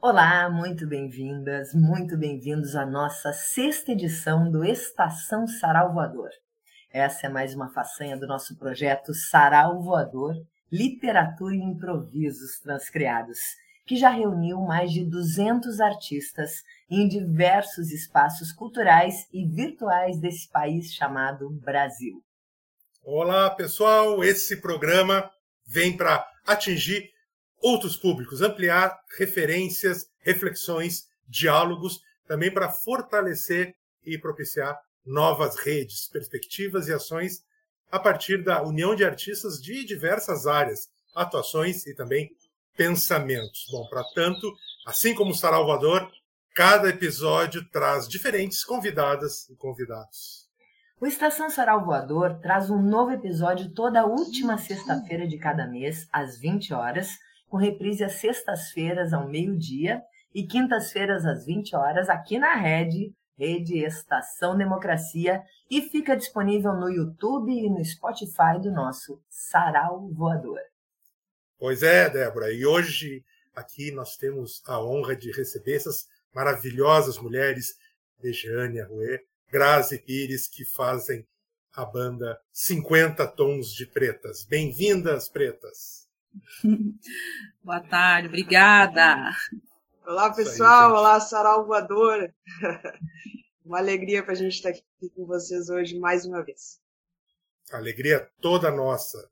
Olá, muito bem-vindas, muito bem-vindos à nossa sexta edição do Estação Sarau Voador. Essa é mais uma façanha do nosso projeto Sarau Voador, Literatura e Improvisos Transcriados, que já reuniu mais de 200 artistas em diversos espaços culturais e virtuais desse país chamado Brasil. Olá, pessoal! Esse programa vem para atingir outros públicos, ampliar referências, reflexões, diálogos, também para fortalecer e propiciar novas redes, perspectivas e ações a partir da união de artistas de diversas áreas, atuações e também pensamentos. Bom, para tanto, assim como Salvador, cada episódio traz diferentes convidadas e convidados. O Estação Sarau Voador traz um novo episódio toda última sexta-feira de cada mês, às 20 horas, com reprise às sextas-feiras ao meio-dia e quintas-feiras às 20 horas aqui na Rede, Rede Estação Democracia, e fica disponível no YouTube e no Spotify do nosso Sarau Voador. Pois é, Débora, e hoje aqui nós temos a honra de receber essas maravilhosas mulheres, Dejane Arruê, Grazi Pires, que fazem a banda 50 Tons de Pretas. Bem-vindas, pretas! Boa tarde, obrigada. Olá, pessoal. Aí, Olá, Sarau Voadora. Uma alegria para a gente estar aqui com vocês hoje mais uma vez. Alegria toda nossa.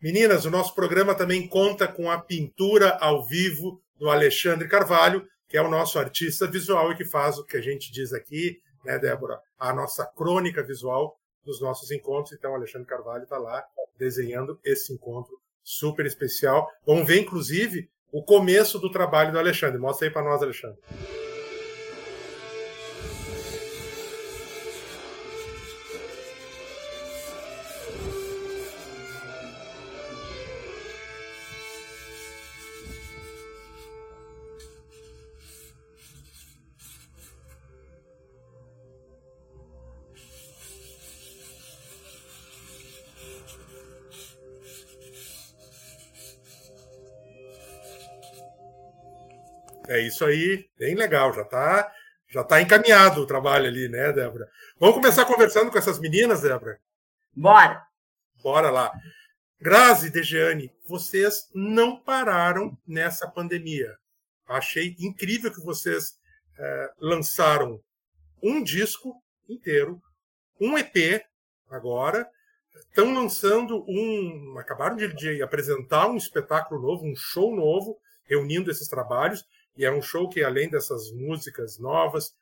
Meninas, o nosso programa também conta com a pintura ao vivo do Alexandre Carvalho, que é o nosso artista visual e que faz o que a gente diz aqui, né, Débora? A nossa crônica visual dos nossos encontros. Então, o Alexandre Carvalho está lá desenhando esse encontro super especial. Vamos ver, inclusive, o começo do trabalho do Alexandre. Mostra aí para nós, Alexandre. É isso aí, bem legal, já está já tá encaminhado o trabalho ali, né, Débora? Vamos começar conversando com essas meninas, Débora? Bora! Bora lá. Grazi e Dejeane, vocês não pararam nessa pandemia. Achei incrível que vocês é, lançaram um disco inteiro, um EP agora, estão lançando um. acabaram de, de apresentar um espetáculo novo, um show novo, reunindo esses trabalhos. E é um show que, além dessas músicas novas,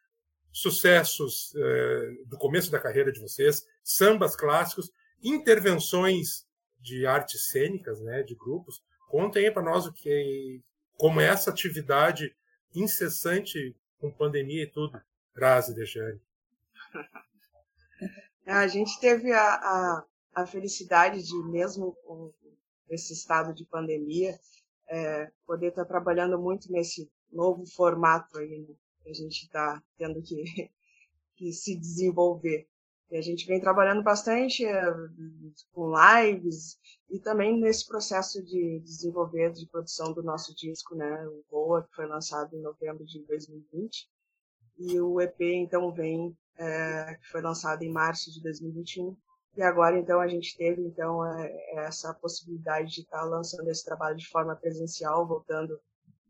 sucessos eh, do começo da carreira de vocês, sambas clássicos, intervenções de artes cênicas, né, de grupos. Contem aí para nós o que, como essa atividade incessante com pandemia e tudo, Grazi Dejane. A gente teve a, a, a felicidade de, mesmo com esse estado de pandemia, é, poder estar trabalhando muito nesse novo formato aí, né? Que a gente está tendo que, que se desenvolver. E a gente vem trabalhando bastante é, com lives e também nesse processo de desenvolver, de produção do nosso disco, né? O Boa, que foi lançado em novembro de 2020. E o EP, então, vem, é, que foi lançado em março de 2021. E agora, então, a gente teve, então, é, essa possibilidade de estar tá lançando esse trabalho de forma presencial, voltando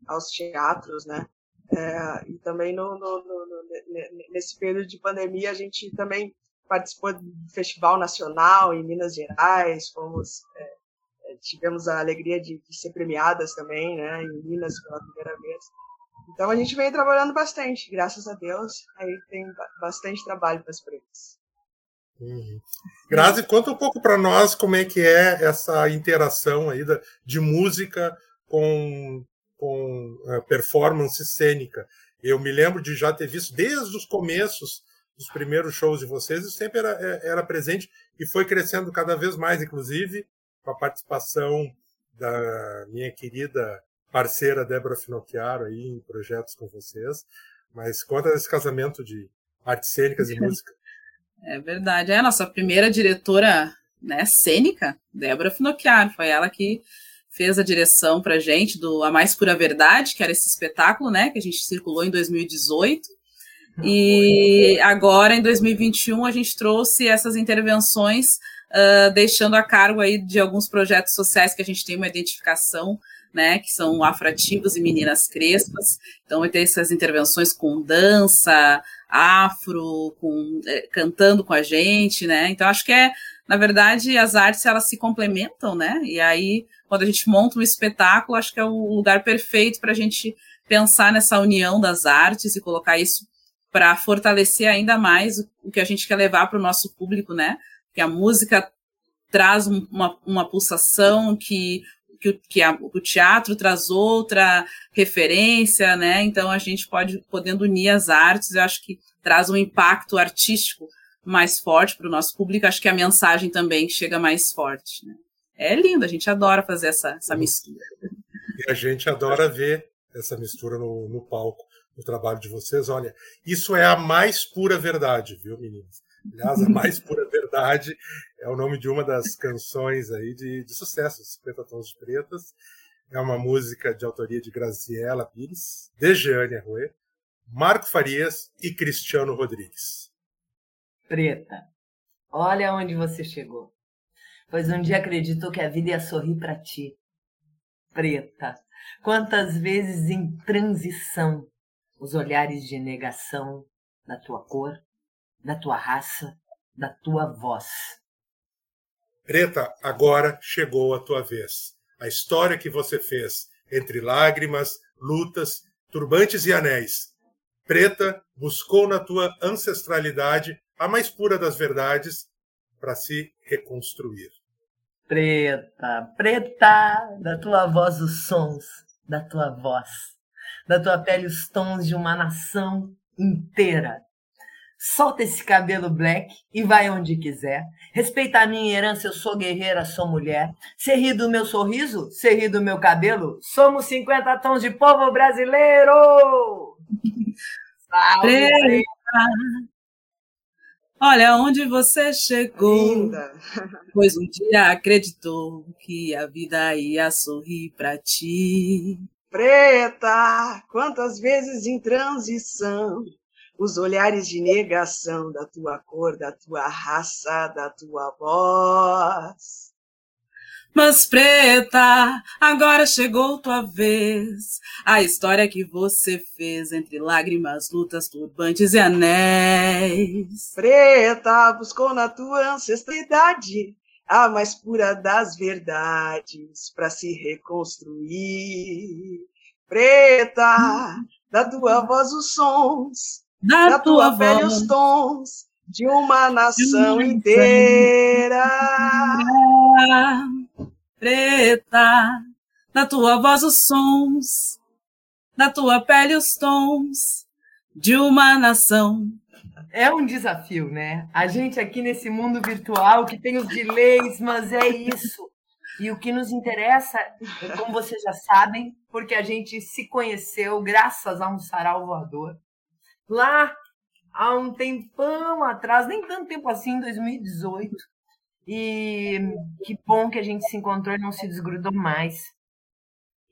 aos teatros, né? É, e também no, no, no, nesse período de pandemia a gente também participou do festival nacional em Minas Gerais, fomos é, é, tivemos a alegria de, de, ser premiadas também, né, em Minas pela primeira vez. Então a gente vem trabalhando bastante, graças a Deus, aí tem bastante trabalho para as prêmios. Uhum. Grazi, conta um pouco para nós como é que é essa interação aí da, de música com com uh, performance cênica. Eu me lembro de já ter visto desde os começos dos primeiros shows de vocês, isso sempre era, é, era presente e foi crescendo cada vez mais, inclusive com a participação da minha querida parceira Débora Finocchiaro aí em projetos com vocês. Mas conta desse casamento de artes cênicas e música. É verdade. É a nossa primeira diretora né, cênica, Débora Finocchiaro. Foi ela que fez a direção para gente do A Mais Pura Verdade, que era esse espetáculo, né, que a gente circulou em 2018. E agora, em 2021, a gente trouxe essas intervenções, uh, deixando a cargo aí de alguns projetos sociais que a gente tem uma identificação, né, que são afroativos e meninas crespas. Então, vai ter essas intervenções com dança, afro, com, eh, cantando com a gente, né? Então, acho que é, na verdade, as artes, elas se complementam, né? E aí, quando a gente monta um espetáculo, acho que é o lugar perfeito para a gente pensar nessa união das artes e colocar isso para fortalecer ainda mais o, que a gente quer levar para o nosso público, né? Que a música traz uma, uma pulsação que que, que a, o teatro traz outra referência, né? Então a gente pode podendo unir as artes, eu acho que traz um impacto artístico mais forte para o nosso público. Acho que a mensagem também chega mais forte. Né? É lindo, a gente adora fazer essa, essa mistura. E a gente adora ver essa mistura no, no palco o trabalho de vocês. Olha, isso é a mais pura verdade, viu, meninas? Aliás, a mais pura verdade é o nome de uma das canções aí de, de sucesso, 50 Tons de Pretas. É uma música de autoria de Graziela Pires, de Jeane Arruê, Marco Farias e Cristiano Rodrigues. Preta, olha onde você chegou. Pois um dia acreditou que a vida ia sorrir para ti. Preta, quantas vezes em transição os olhares de negação da tua cor, da tua raça, da tua voz. Preta, agora chegou a tua vez. A história que você fez entre lágrimas, lutas, turbantes e anéis. Preta buscou na tua ancestralidade a mais pura das verdades para se reconstruir. Preta, preta, da tua voz os sons, da tua voz da tua pele os tons de uma nação inteira. Solta esse cabelo black e vai onde quiser. Respeita a minha herança, eu sou guerreira, sou mulher. Cê ri do meu sorriso, cê ri do meu cabelo. Somos 50 tons de povo brasileiro! Salve, Olha onde você chegou. Linda. Pois um dia acreditou que a vida ia sorrir para ti. Preta, quantas vezes em transição, os olhares de negação da tua cor, da tua raça, da tua voz. Mas preta, agora chegou tua vez. A história que você fez entre lágrimas, lutas, turbantes e anéis. Preta, buscou na tua ancestralidade a mais pura das verdades para se reconstruir. Preta, da tua voz os sons, da, da tua, tua pele os tons de uma nação inteira. Preta, da tua voz os sons, da tua pele os tons de uma nação é um desafio, né? A gente aqui nesse mundo virtual que tem os delays, mas é isso. E o que nos interessa, como vocês já sabem, porque a gente se conheceu graças a um sarau voador. Lá, há um tempão atrás, nem tanto tempo assim, em 2018. E que bom que a gente se encontrou e não se desgrudou mais.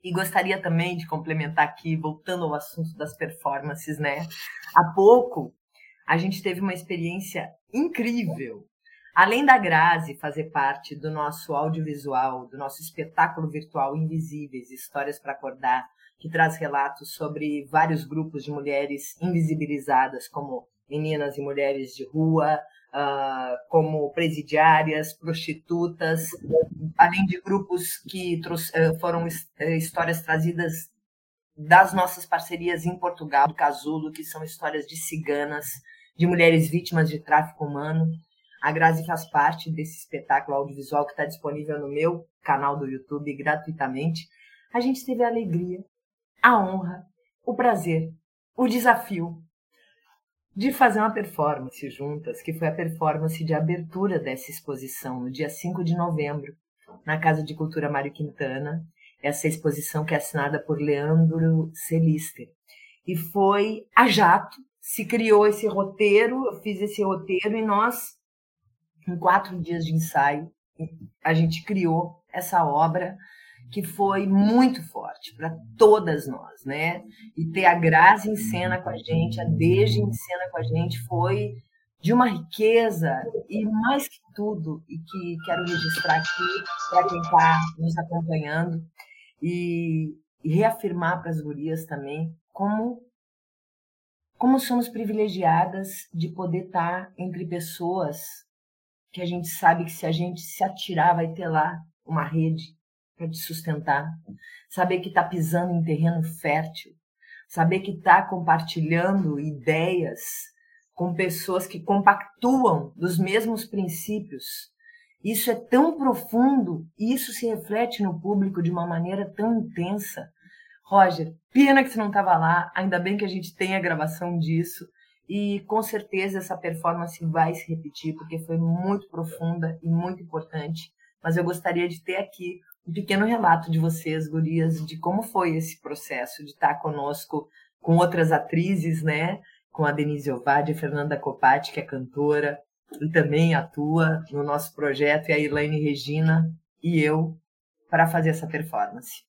E gostaria também de complementar aqui, voltando ao assunto das performances, né? Há pouco a gente teve uma experiência incrível. Além da Grazi fazer parte do nosso audiovisual, do nosso espetáculo virtual Invisíveis, Histórias para Acordar, que traz relatos sobre vários grupos de mulheres invisibilizadas, como meninas e mulheres de rua, uh, como presidiárias, prostitutas, além de grupos que uh, foram uh, histórias trazidas das nossas parcerias em Portugal, do Casulo, que são histórias de ciganas, de mulheres vítimas de tráfico humano. A Grazi faz parte desse espetáculo audiovisual que está disponível no meu canal do YouTube gratuitamente. A gente teve a alegria, a honra, o prazer, o desafio de fazer uma performance juntas, que foi a performance de abertura dessa exposição, no dia 5 de novembro, na Casa de Cultura Mário Quintana. Essa exposição que é assinada por Leandro Celister. E foi a jato se criou esse roteiro, eu fiz esse roteiro e nós, em quatro dias de ensaio, a gente criou essa obra que foi muito forte para todas nós, né? E ter a Grazi em cena com a gente, a Deja em cena com a gente, foi de uma riqueza e mais que tudo, e que quero registrar aqui para quem está nos acompanhando e, e reafirmar para as gurias também como como somos privilegiadas de poder estar tá entre pessoas que a gente sabe que se a gente se atirar vai ter lá uma rede para te sustentar, saber que está pisando em terreno fértil, saber que está compartilhando ideias com pessoas que compactuam dos mesmos princípios. Isso é tão profundo e isso se reflete no público de uma maneira tão intensa. Roger, pena que você não estava lá, ainda bem que a gente tem a gravação disso e com certeza essa performance vai se repetir porque foi muito profunda e muito importante. Mas eu gostaria de ter aqui um pequeno relato de vocês, gurias, de como foi esse processo de estar conosco com outras atrizes, né? Com a Denise Ovade, a Fernanda Copati, que é cantora e também atua no nosso projeto, e a Elaine Regina e eu, para fazer essa performance.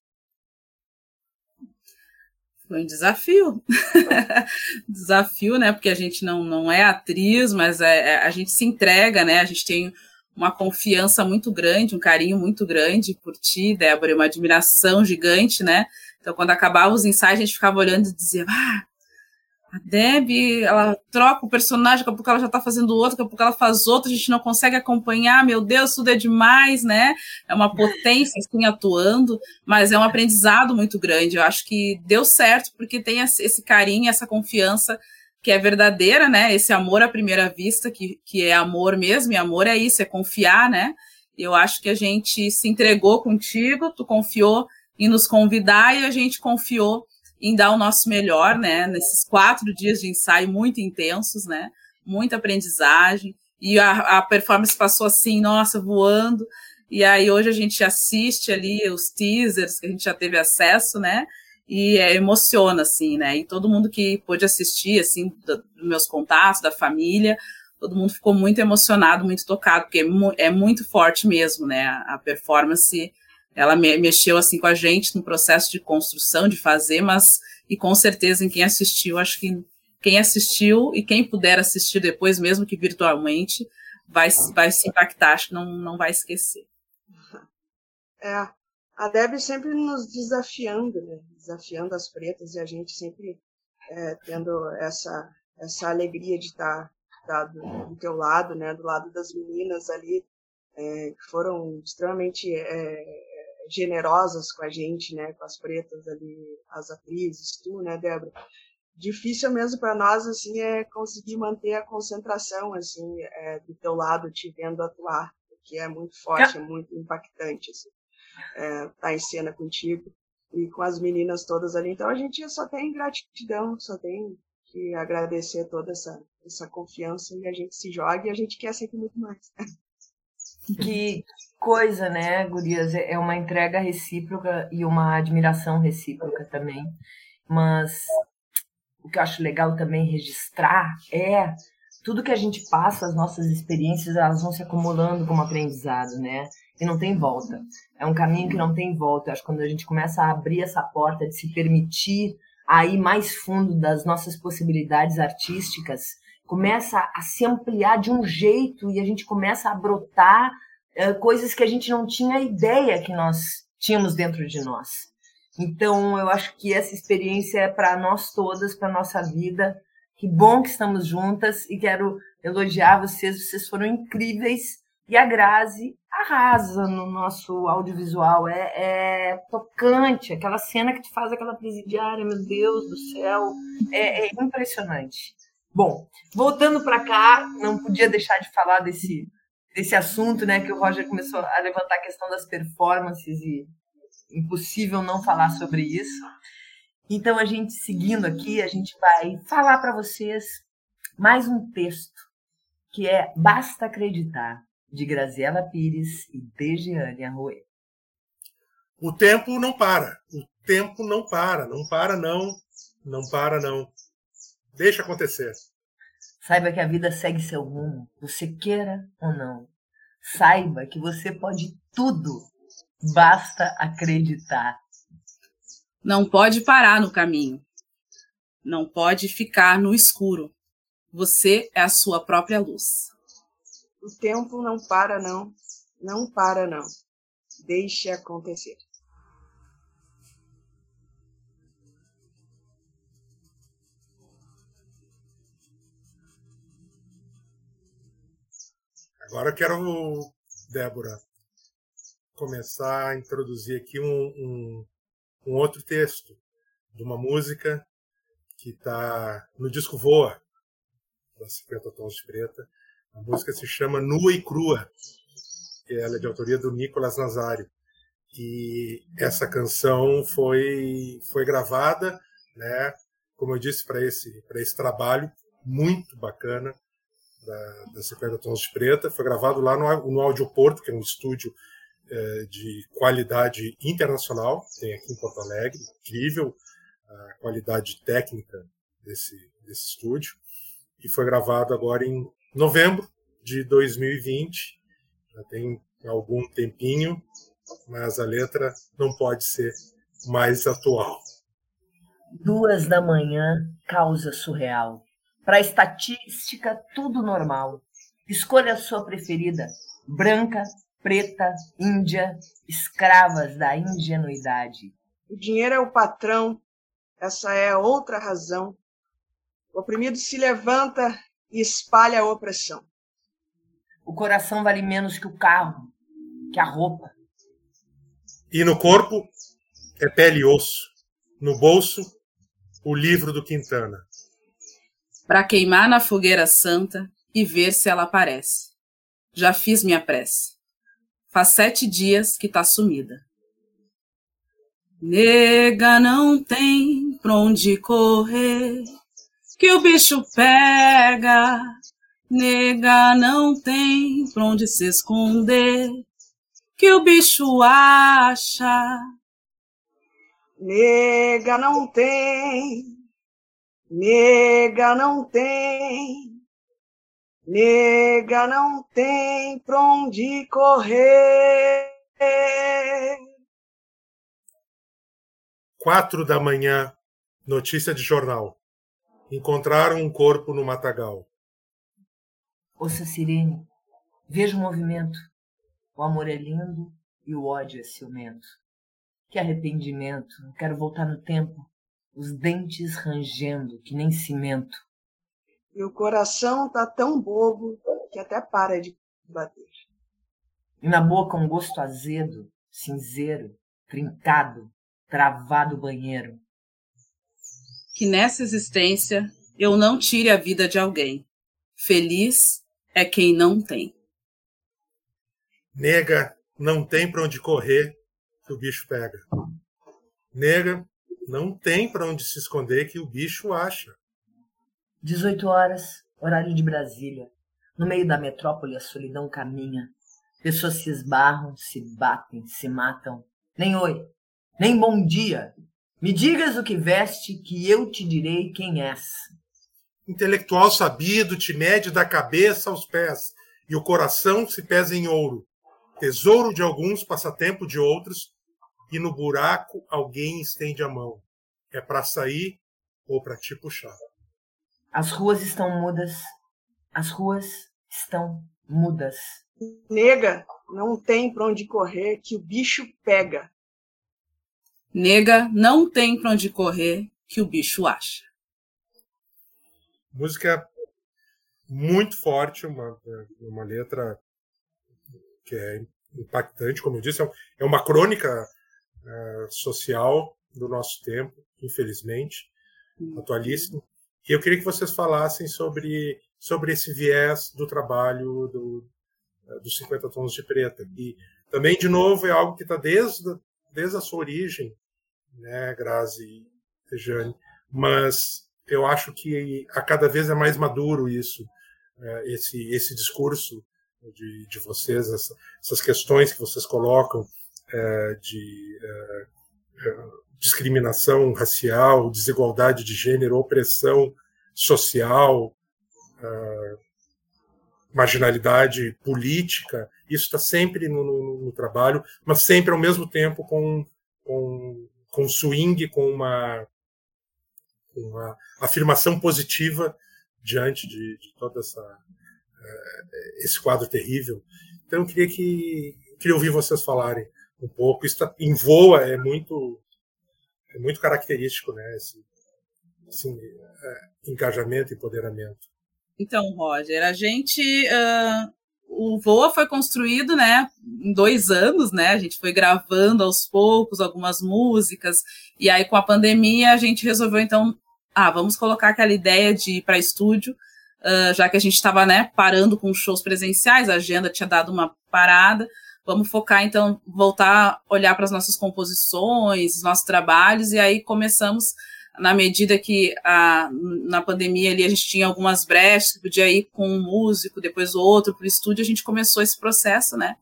Foi um desafio. desafio, né? Porque a gente não, não é atriz, mas é, é, a gente se entrega, né? A gente tem uma confiança muito grande, um carinho muito grande por ti, Débora, uma admiração gigante, né? Então, quando acabava os ensaios, a gente ficava olhando e dizia, ah, a Deb, ela troca o personagem, daqui a pouco ela já tá fazendo outro, daqui a pouco ela faz outro, a gente não consegue acompanhar, meu Deus, tudo é demais, né? É uma potência, assim, atuando, mas é um aprendizado muito grande. Eu acho que deu certo, porque tem esse carinho, essa confiança que é verdadeira, né? Esse amor à primeira vista, que, que é amor mesmo, e amor é isso, é confiar, né? Eu acho que a gente se entregou contigo, tu confiou em nos convidar e a gente confiou em dar o nosso melhor, né? Nesses quatro dias de ensaio muito intensos, né? Muita aprendizagem. E a, a performance passou assim, nossa, voando. E aí hoje a gente assiste ali os teasers que a gente já teve acesso, né? E é, emociona, assim, né? E todo mundo que pôde assistir, assim, dos meus contatos, da família, todo mundo ficou muito emocionado, muito tocado, porque é, é muito forte mesmo, né? A performance, ela me, mexeu, assim, com a gente no processo de construção, de fazer, mas, e com certeza, em quem assistiu, acho que quem assistiu e quem puder assistir depois, mesmo que virtualmente, vai, vai se impactar, acho que não, não vai esquecer. É, a Deb sempre nos desafiando, né? desafiando as pretas e a gente sempre é, tendo essa essa alegria de estar, estar do, do, teu lado, né? do lado das meninas ali é, que foram extremamente é, generosas com a gente, né? com as pretas ali, as atrizes, tu, né, Débora? Difícil mesmo para nós assim é conseguir manter a concentração assim é, do teu lado, te vendo atuar, que é muito forte, é muito impactante. Assim é, tá em cena contigo e com as meninas todas ali. Então a gente só tem gratidão, só tem que agradecer toda essa, essa confiança e a gente se joga e a gente quer sempre muito mais. Que coisa, né, Gurias? É, é uma entrega recíproca e uma admiração recíproca também. Mas o que eu acho legal também registrar é tudo que a gente passa, as nossas experiências, elas vão se acumulando como aprendizado, né? E não tem volta. É um caminho que não tem volta. Eu acho que quando a gente começa a abrir essa porta de se permitir ir mais fundo das nossas possibilidades artísticas, começa a se ampliar de um jeito e a gente começa a brotar é, coisas que a gente não tinha ideia que nós tínhamos dentro de nós. Então, eu acho que essa experiência é para nós todas, para nossa vida. Que bom que estamos juntas e quero elogiar vocês, vocês foram incríveis. E a Grazi arrasa no nosso audiovisual. É, é, tocante, aquela cena que tu faz aquela presidiária, meu Deus do céu, é, é impressionante. Bom, voltando para cá, não podia deixar de falar desse, desse assunto, né? Que o Roger começou a levantar a questão das performances e impossível não falar sobre isso. Então, a gente seguindo aqui, a gente vai falar para vocês mais um texto que é Basta Acreditar de Graziela Pires e Dejiane Arruê. O tempo não para. O tempo não para. Não para, não. Não para, não. Deixa acontecer. Saiba que a vida segue seu rumo, você queira ou não. Saiba que você pode tudo Basta acreditar. Não pode parar no caminho. Não pode ficar no escuro. Você é a sua própria luz. O tempo não para, não. Não para, não. Deixe acontecer. Agora eu quero, Débora, começar a introduzir aqui um, um, um outro texto de uma música que está no disco Voa, da 50 Tons de Preta. A música se chama Nua e Crua, e ela é de autoria do Nicolas Nazário. E essa canção foi, foi gravada, né, como eu disse, para esse, esse trabalho muito bacana da, da 50 Tons de Preta. Foi gravado lá no, no Audioporto, que é um estúdio é, de qualidade internacional, tem aqui em Porto Alegre, incrível a qualidade técnica desse, desse estúdio. E foi gravado agora em novembro de 2020, já tem algum tempinho, mas a letra não pode ser mais atual. Duas da manhã, causa surreal. Para a estatística, tudo normal. Escolha a sua preferida: branca, preta, índia, escravas da ingenuidade. O dinheiro é o patrão, essa é outra razão. O oprimido se levanta e espalha a opressão. O coração vale menos que o carro, que a roupa. E no corpo é pele e osso. No bolso, o livro do Quintana para queimar na fogueira santa e ver se ela aparece. Já fiz minha prece. Faz sete dias que tá sumida. Nega, não tem pra onde correr, que o bicho pega. Nega, não tem pra onde se esconder, que o bicho acha. Nega, não tem Nega não tem, nega não tem pra onde correr. Quatro da manhã, notícia de jornal. Encontraram um corpo no matagal. Ouça sirene, veja o movimento. O amor é lindo e o ódio é ciumento. Que arrependimento, quero voltar no tempo os dentes rangendo que nem cimento. E o coração tá tão bobo que até para de bater. E na boca um gosto azedo, cinzeiro, trincado, travado banheiro. Que nessa existência eu não tire a vida de alguém. Feliz é quem não tem. Nega, não tem para onde correr que o bicho pega. Nega, não tem para onde se esconder que o bicho acha. 18 horas, horário de Brasília. No meio da metrópole a solidão caminha. Pessoas se esbarram, se batem, se matam. Nem oi, nem bom dia. Me digas o que veste, que eu te direi quem és. Intelectual sabido te mede da cabeça aos pés, e o coração se pesa em ouro. Tesouro de alguns, passatempo de outros, e no buraco alguém estende a mão. É para sair ou para te puxar. As ruas estão mudas. As ruas estão mudas. Nega, não tem para onde correr que o bicho pega. Nega, não tem para onde correr que o bicho acha. Música muito forte, uma, uma letra que é impactante, como eu disse, é uma crônica uh, social do nosso tempo, infelizmente, uhum. atualíssimo. E eu queria que vocês falassem sobre, sobre esse viés do trabalho do, uh, dos 50 Tons de Preta. E também, de novo, é algo que está desde, desde a sua origem, né, Grazi e Jane, mas eu acho que a cada vez é mais maduro isso, uh, esse, esse discurso de, de vocês, essa, essas questões que vocês colocam uh, de discriminação racial, desigualdade de gênero, opressão social, marginalidade política Isso está sempre no, no, no, trabalho, mas sempre ao mesmo tempo com, com, com swing, com uma, uma afirmação positiva diante de, de todo uh, esse quadro terrível. Então, eu queria que queria ouvir vocês falarem um pouco. Isso tá, em voa é muito é muito característico, né? Esse, esse é, engajamento, empoderamento. Então, Roger, a gente uh, o Voa foi construído, né, em dois anos, né? A gente foi gravando aos poucos algumas músicas e aí com a pandemia a gente resolveu então, ah, vamos colocar aquela ideia de ir para estúdio, uh, já que a gente estava, né, parando com shows presenciais, a agenda tinha dado uma parada. Vamos focar então, voltar a olhar para as nossas composições, os nossos trabalhos e aí começamos na medida que a, na pandemia ali a gente tinha algumas brechas, podia ir com um músico, depois outro para o estúdio, a gente começou esse processo, né,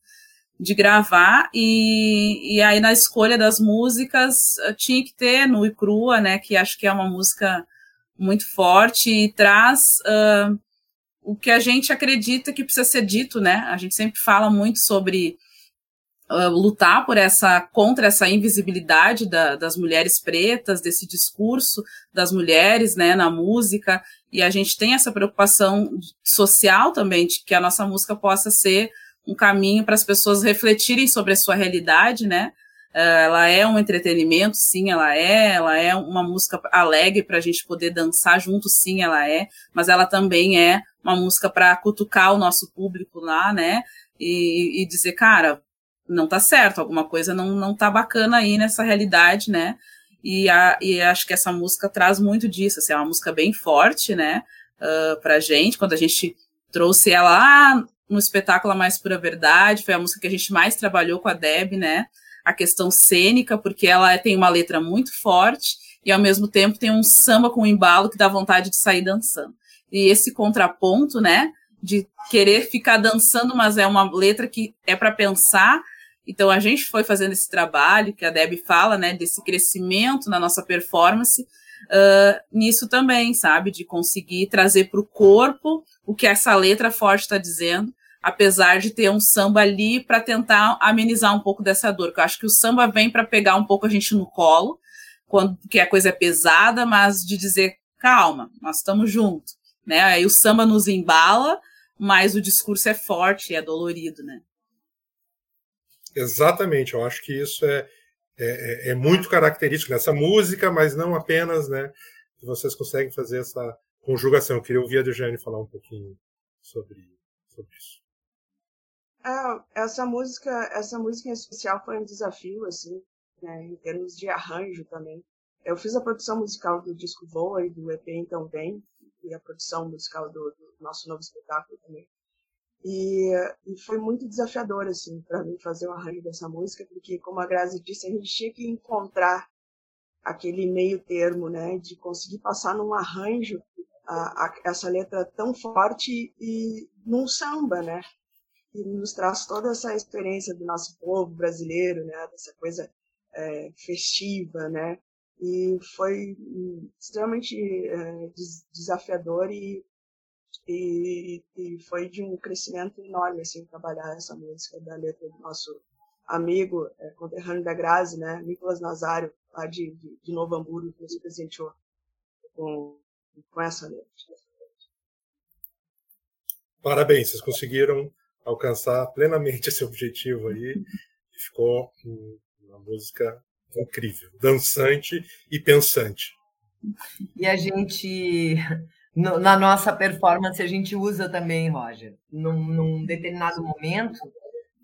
de gravar, e, e aí na escolha das músicas eh, tinha que ter Nu e Crua, né, que acho que é uma música muito forte e traz uh, o que a gente acredita que precisa ser dito, né, a gente sempre fala muito sobre uh, lutar por essa contra essa invisibilidade da, das mulheres pretas, desse discurso das mulheres, né, na música, e a gente tem essa preocupação social também de que a nossa música possa ser um caminho para as pessoas refletirem sobre a sua realidade, né? Uh, ela é um entretenimento, sim, ela é. Ela é uma música alegre para a gente poder dançar junto, sim, ela é. Mas ela também é uma música para cutucar o nosso público lá, né? E, e dizer, cara, não tá certo, alguma coisa não, não tá bacana aí nessa realidade, né? E, a, e acho que essa música traz muito disso, assim, é uma música bem forte, né, uh, pra gente, quando a gente trouxe ela lá no espetáculo A Mais Pura Verdade, foi a música que a gente mais trabalhou com a Deb, né, a questão cênica, porque ela tem uma letra muito forte e ao mesmo tempo tem um samba com um embalo que dá vontade de sair dançando. E esse contraponto, né, de querer ficar dançando, mas é uma letra que é para pensar então a gente foi fazendo esse trabalho que a Deb fala, né, desse crescimento na nossa performance, uh, nisso também, sabe, de conseguir trazer para o corpo o que essa letra forte está dizendo, apesar de ter um samba ali para tentar amenizar um pouco dessa dor. eu acho que o samba vem para pegar um pouco a gente no colo, quando que a coisa é pesada, mas de dizer calma, nós estamos juntos, né? Aí o samba nos embala, mas o discurso é forte, é dolorido, né? Exatamente, eu acho que isso é, é, é, é muito característico dessa música, mas não apenas, né? Vocês conseguem fazer essa conjugação. Eu queria ouvir a Dejane falar um pouquinho sobre, sobre isso. É, essa música, essa música em especial foi um desafio, assim, né, em termos de arranjo também. Eu fiz a produção musical do disco Voa e do EP Então Vem, e a produção musical do, do nosso novo espetáculo também. E, e foi muito desafiador, assim, para mim fazer o arranjo dessa música, porque, como a Grazi disse, a gente tinha que encontrar aquele meio termo, né, de conseguir passar num arranjo a, a, essa letra tão forte e num samba, né, e nos traz toda essa experiência do nosso povo brasileiro, né, dessa coisa é, festiva, né, e foi extremamente é, desafiador e e, e foi de um crescimento enorme, assim, trabalhar essa música da letra do nosso amigo, é, conterrâneo da Grazi, né, Nicolas Nazário, lá de, de, de Novo Hamburgo, que nos presenteou com, com essa letra. Parabéns, vocês conseguiram alcançar plenamente esse objetivo aí e ficou uma música incrível, dançante e pensante. E a gente no, na nossa performance a gente usa também, Roger. Num, num determinado momento,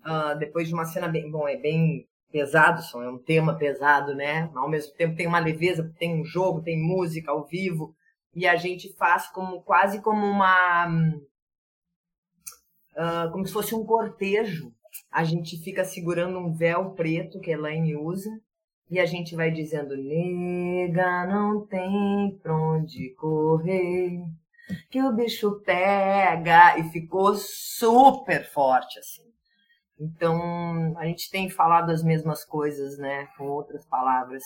uh, depois de uma cena bem, bom, é bem pesado, só é um tema pesado, né? Ao mesmo tempo tem uma leveza, tem um jogo, tem música ao vivo e a gente faz como quase como uma uh, como se fosse um cortejo. A gente fica segurando um véu preto que a Elaine usa e a gente vai dizendo, nega, não tem pra onde correr, que o bicho pega. E ficou super forte, assim. Então, a gente tem falado as mesmas coisas, né, com outras palavras.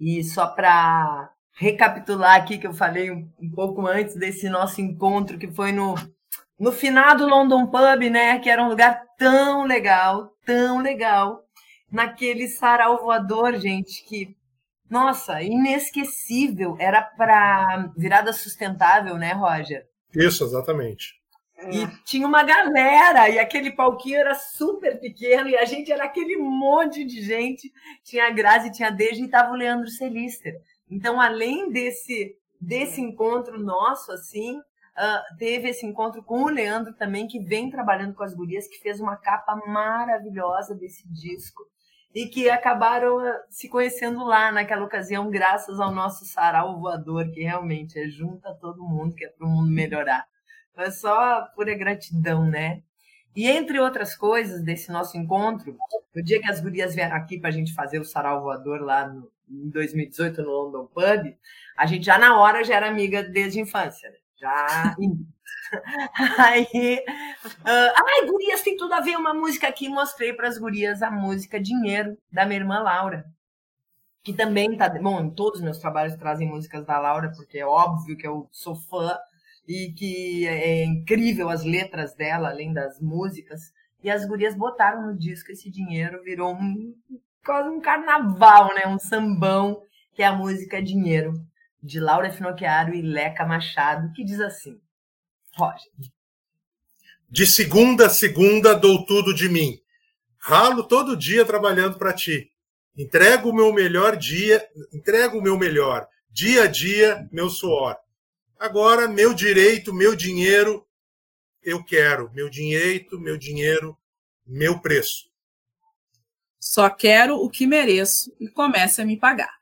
E só para recapitular aqui que eu falei um, um, pouco antes desse nosso encontro, que foi no, no finado London Pub, né, que era um lugar tão legal, tão legal, naquele sarau voador, gente, que nossa, inesquecível, era para virada sustentável, né, Roger? Isso, exatamente. E tinha uma galera, e aquele palquinho era super pequeno, e a gente era aquele monte de gente. Tinha a Grazi, tinha a Deja e estava o Leandro Celister. Então, além desse, desse encontro nosso, assim, uh, teve esse encontro com o Leandro também, que vem trabalhando com as gurias, que fez uma capa maravilhosa desse disco. E que acabaram ah, se conhecendo lá naquela ocasião, graças ao nosso sarau voador, que realmente é junta todo mundo, que é para o mundo melhorar. É só pura gratidão, né? E entre outras coisas desse nosso encontro, no dia que as gurias vieram aqui para a gente fazer o sarau voador lá no, em 2018 no London Pub, a gente já na hora já era amiga desde a infância, né? Já. Aí, uh, ai, gurias, tem tudo a ver uma música aqui. Mostrei para as gurias a música Dinheiro, da minha irmã Laura. Que também tá. Bom, todos os meus trabalhos trazem músicas da Laura, porque é óbvio que eu sou fã e que é, incrível as letras dela, além das músicas. E as gurias botaram no disco esse dinheiro, virou um, quase um carnaval, né? Um sambão, que é a música Dinheiro, de Laura Finocchiaro e Leca Machado, que diz assim: Roger. De segunda a segunda dou tudo de mim. Ralo todo dia trabalhando para ti. Entrego o meu melhor dia, entrego o meu melhor. Dia a dia, meu suor. Agora, meu direito, meu dinheiro, eu quero. Meu direito, meu dinheiro, meu preço. Só quero o que mereço e comece a me pagar.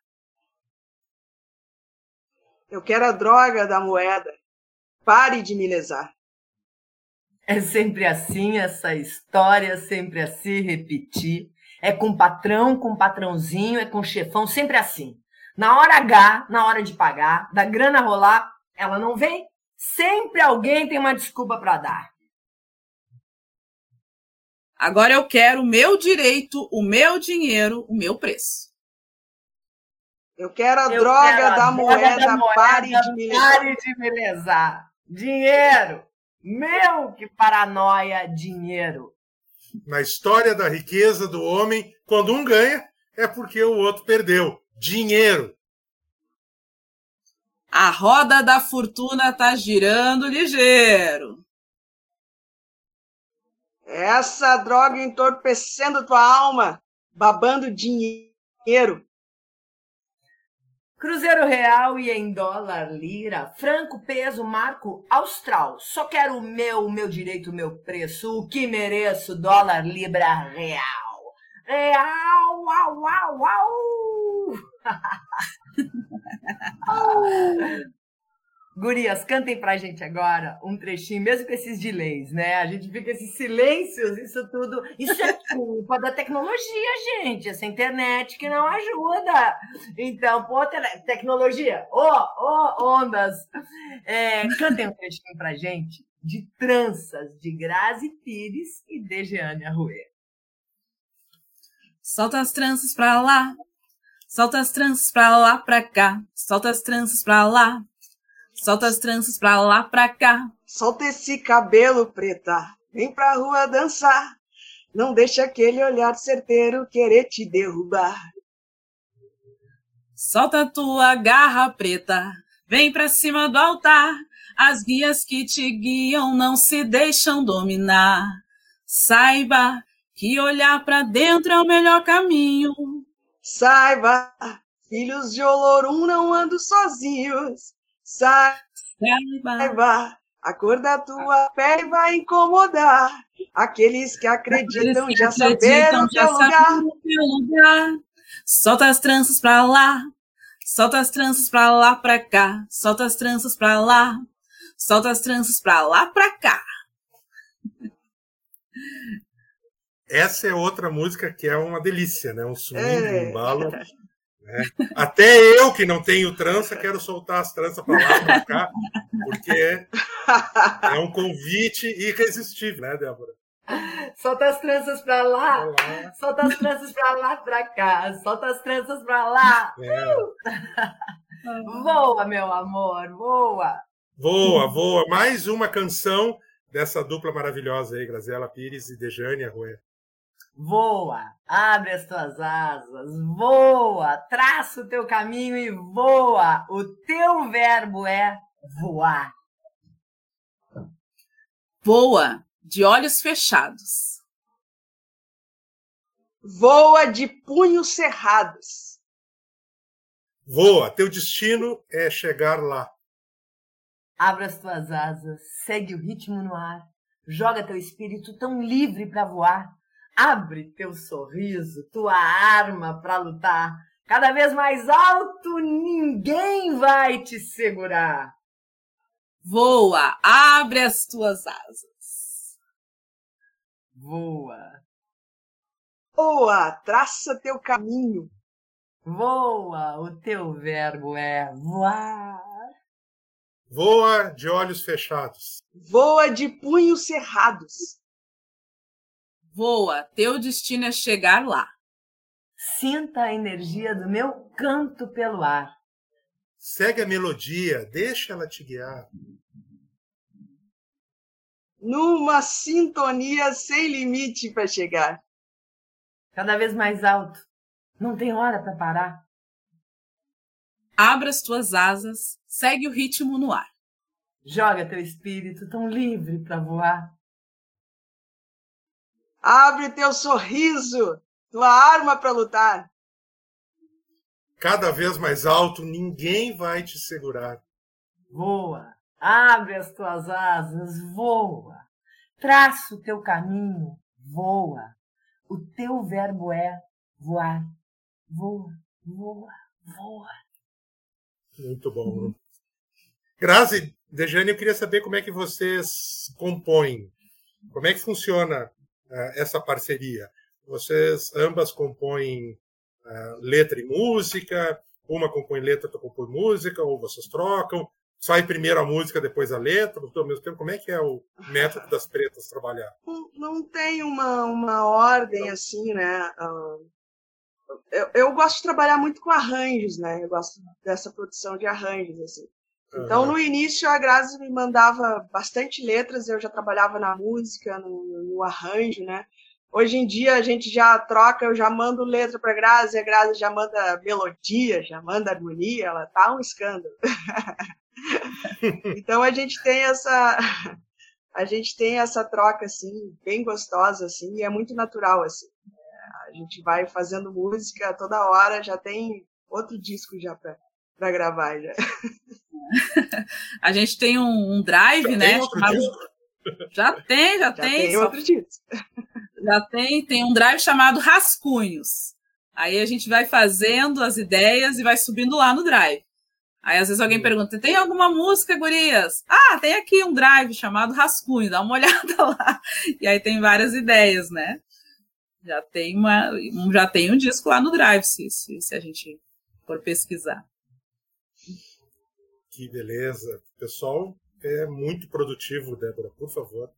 Eu quero a droga da moeda. Pare de me lesar. É sempre assim essa história, sempre assim repetir. É com patrão, com patrãozinho, é com chefão, sempre assim. Na hora H, na hora de pagar, da grana rolar, ela não vem. Sempre alguém tem uma desculpa para dar. Agora eu quero o meu direito, o meu dinheiro, o meu preço. Eu quero a, eu droga, quero a da droga, da, moeda, pare de me lesar. Pare de me lesar. Dinheiro. Meu, que paranoia, dinheiro. Na história da riqueza do homem, quando um ganha, é porque o outro perdeu. Dinheiro. A roda da fortuna tá girando ligeiro. Essa droga entorpecendo tua alma, babando dinheiro. Cruzeiro real e em dólar, lira, franco, peso, marco, austral. Só quero o meu, o meu direito, o meu preço, o que mereço, dólar, libra, real. Real, uau, uau, uau. Gurias, cantem pra gente agora um trechinho, mesmo com esses delays, né? A gente fica esses silêncios, isso tudo. Isso é culpa da tecnologia, gente. Essa internet que não ajuda. Então, pô, tecnologia, ô, oh, oh, ondas. É, cantem um trechinho pra gente de tranças de Grazi Pires e Dejeane Arruê. Solta as tranças pra lá, Solta as tranças pra lá, pra cá. Solta as tranças pra lá. Solta as tranças pra lá, pra cá. Solta esse cabelo preta. Vem pra rua dançar. Não deixa aquele olhar certeiro querer te derrubar. Solta tua garra preta. Vem pra cima do altar. As guias que te guiam não se deixam dominar. Saiba que olhar para dentro é o melhor caminho. Saiba, filhos de Olorum não andam sozinhos. Saiba, Saiba, a cor da tua pele vai incomodar aqueles que acreditam que já acreditam, saberam já teu lugar. Solta as tranças pra lá, solta as tranças pra lá, pra cá. Solta as tranças pra lá, solta as tranças pra lá, pra cá. essa é outra música que é uma delícia, né? Um swing, é. um embalo. Né? Até eu que não tenho trança, quero soltar as tranças para lá para cá, porque é, é um convite irresistível, né, Débora? Solta as tranças para lá, solta as tranças para lá, para cá, solta as tranças para lá. É. voa, meu amor, voa. Voa, voa. Mais uma canção dessa dupla maravilhosa aí, Graziela Pires e Dejane Arrué. Voa, abre as tuas asas, voa, traça o teu caminho e voa. O teu verbo é voar. Voa, de olhos fechados. Voa de punhos cerrados. Voa, teu destino é chegar lá. Abra as tuas asas, segue o ritmo no ar, joga teu espírito tão livre para voar. Abre teu sorriso, tua arma para lutar. Cada vez mais alto, ninguém vai te segurar. Voa, abre as tuas asas. Voa. Voa, traça teu caminho. Voa, o teu verbo é voar. Voa de olhos fechados. Voa de punhos cerrados. Voa, teu destino é chegar lá. Sinta a energia do meu canto pelo ar. Segue a melodia, deixa ela te guiar. Numa sintonia sem limite para chegar. Cada vez mais alto. Não tem hora para parar. Abra as tuas asas, segue o ritmo no ar. Joga teu espírito tão livre para voar. Abre teu sorriso, tua arma para lutar. Cada vez mais alto, ninguém vai te segurar. Voa, abre as tuas asas, voa. Traça o teu caminho, voa. O teu verbo é voar. Voa, voa, voa. Muito bom. Grazi, Dejane, eu queria saber como é que vocês compõem. Como é que funciona essa parceria? Vocês ambas compõem uh, letra e música, uma compõe letra, outra compõe música, ou vocês trocam? Sai primeiro a música, depois a letra, ao mesmo tempo? Como é que é o método das pretas trabalhar? Não, não tem uma, uma ordem assim, né? Uh, eu, eu gosto de trabalhar muito com arranjos, né? Eu gosto dessa produção de arranjos, assim. Então, no início, a Grazi me mandava bastante letras, eu já trabalhava na música, no, no, arranjo, né? Hoje em dia, a gente já troca, eu já mando letra para a Grazi, a Grazi já manda melodia, já manda harmonia, ela tá um escândalo. então, a gente tem essa... A gente tem essa troca, assim, bem gostosa, assim, e é muito natural, assim. A gente vai fazendo música toda hora, já tem outro disco já para gravar, já. a gente tem um, um drive, já né? Tem chamado... Já tem, já, já tem. tem só... outro. Já tem, tem um drive chamado Rascunhos. Aí a gente vai fazendo as ideias e vai subindo lá no drive. Aí às vezes alguém hum. pergunta: tem alguma música, Gurias? Ah, tem aqui um drive chamado Rascunho, dá uma olhada lá. E aí tem várias ideias, né? Já tem, uma, já tem um disco lá no drive, se, se, se a gente for pesquisar. Que beleza. O pessoal é muito produtivo, Débora, por favor.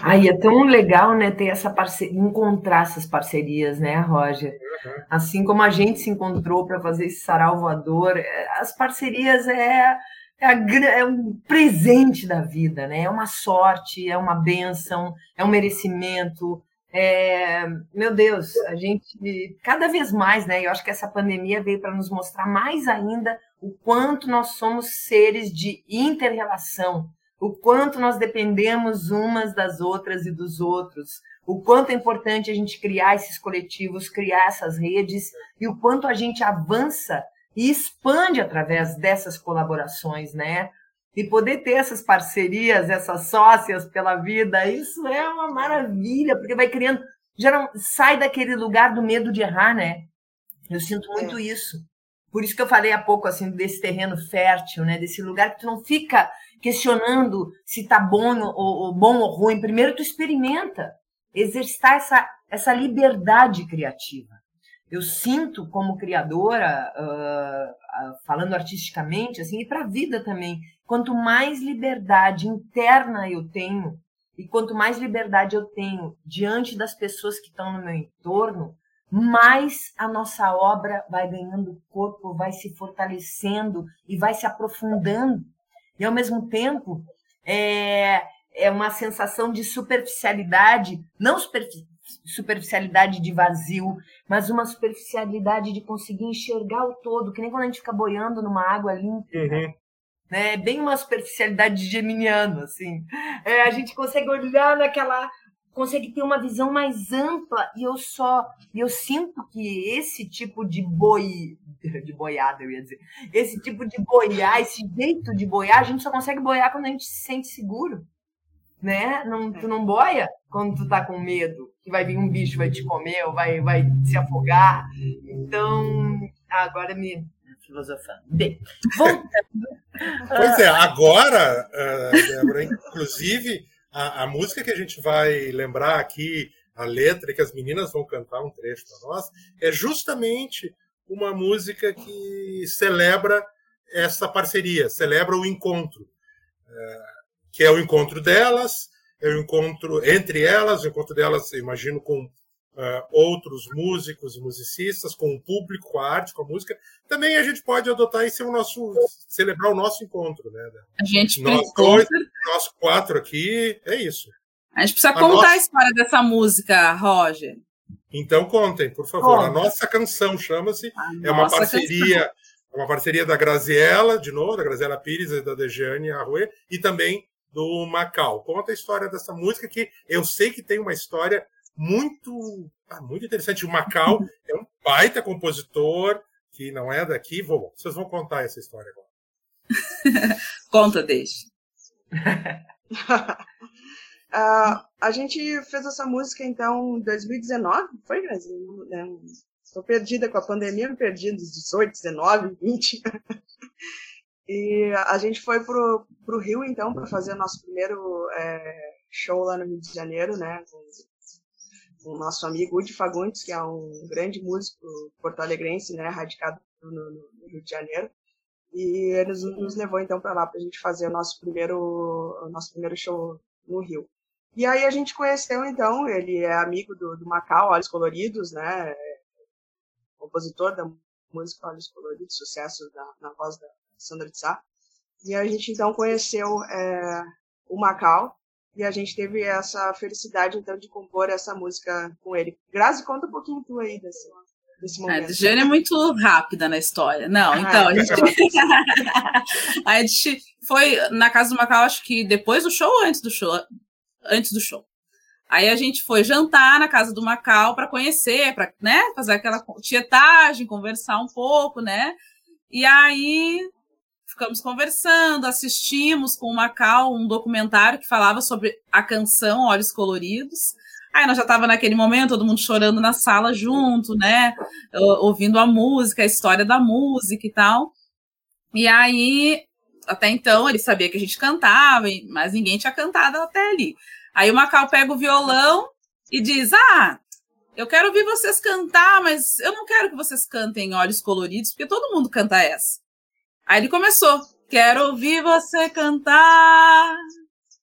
Aí é tão legal, né, ter essa parceria, encontrar essas parcerias, né, Roger? Uhum. Assim como a gente se encontrou para fazer esse sarau voador, é, as parcerias é, é, a, é, um presente da vida, né? É uma sorte, é uma benção, é um merecimento. É, meu Deus, a gente cada vez mais, né? Eu acho que essa pandemia veio para nos mostrar mais ainda o quanto nós somos seres de interrelação, o quanto nós dependemos umas das outras e dos outros, o quanto é importante a gente criar esses coletivos, criar essas redes e o quanto a gente avança e expande através dessas colaborações, né? e poder ter essas parcerias, essas sócias pela vida, isso é uma maravilha, porque vai criando, já não sai daquele lugar do medo de errar, né? Eu sinto muito é. isso. Por isso que eu falei há pouco assim desse terreno fértil, né? Desse lugar que tu não fica questionando se tá bom ou, ou bom ou ruim. Primeiro tu experimenta, exercitar essa essa liberdade criativa. Eu sinto como criadora, uh, uh, falando artisticamente, assim, e para a vida também, quanto mais liberdade interna eu tenho e quanto mais liberdade eu tenho diante das pessoas que estão no meu entorno, mais a nossa obra vai ganhando corpo, vai se fortalecendo e vai se aprofundando. E ao mesmo tempo, é, é uma sensação de superficialidade, não superficialidade de vazio, mas uma superficialidade de conseguir enxergar o todo, que nem quando a gente fica boiando numa água limpa. Uhum. Né? É bem uma superficialidade de geminiano, assim. É, a gente consegue olhar naquela consegue ter uma visão mais ampla e eu só eu sinto que esse tipo de boi de boiada eu ia dizer. Esse tipo de boiar esse jeito de boiar a gente só consegue boiar quando a gente se sente seguro né? Não tu não boia quando tu tá com medo que vai vir um bicho vai te comer ou vai vai se afogar. Então agora me filosofando. Bem voltando. Pois é agora uh, Débora, inclusive a, a, música que a gente vai lembrar aqui, a letra que as meninas vão cantar um trecho para nós, é justamente uma música que celebra essa parceria, celebra o encontro, é, que é o encontro delas, é o encontro entre elas, o encontro delas, imagino, com uh, outros músicos e musicistas, com o público, com a arte, com a música, também a gente pode adotar e ser o nosso, celebrar o nosso encontro, né? A gente nós dois, nós quatro aqui, é isso. A gente precisa a contar nossa... a história dessa música, Roger. Então contem, por favor. A nossa canção chama-se, é uma parceria, canção. uma parceria da Graziella, de novo, da Graziella Pires e da Dejane Arruê, e também do Macau. Conta a história dessa música que eu sei que tem uma história muito, ah, muito interessante. O Macau é um baita compositor que não é daqui. Vou, vocês vão contar essa história agora. Conta, deixa. uh, a gente fez essa música então em 2019, foi, Brasil? Estou perdida com a pandemia, me perdi dos 18, 19, 20. e a gente foi pro, pro Rio então para fazer o nosso primeiro é, show lá no Rio de Janeiro, né? Com o nosso amigo Udi Fagundes, que é um grande músico porto-alegrense, né, radicado no, no, Rio de Janeiro. E ele nos, nos levou então para lá para a gente fazer o nosso primeiro, o nosso primeiro show no Rio. E aí a gente conheceu então, ele é amigo do, do Macau, Olhos Coloridos, né, compositor da música Olhos Coloridos, sucesso da, na voz da Sandra de Sá. E a gente então conheceu é, o Macau e a gente teve essa felicidade, então, de compor essa música com ele. Grazi, conta um pouquinho tu aí desse, desse momento. A Jane é muito rápida na história. Não, ah, então, a gente... a gente foi na casa do Macau, acho que depois do show ou antes do show? Antes do show. Aí a gente foi jantar na casa do Macau para conhecer, para né, fazer aquela tietagem, conversar um pouco, né? E aí ficamos conversando, assistimos com o Macau um documentário que falava sobre a canção Olhos Coloridos. Aí nós já estava naquele momento, todo mundo chorando na sala junto, né? Ouvindo a música, a história da música e tal. E aí, até então, ele sabia que a gente cantava, mas ninguém tinha cantado até ali. Aí o Macau pega o violão e diz: Ah, eu quero ouvir vocês cantar, mas eu não quero que vocês cantem Olhos Coloridos, porque todo mundo canta essa. Aí ele começou. Quero ouvir você cantar,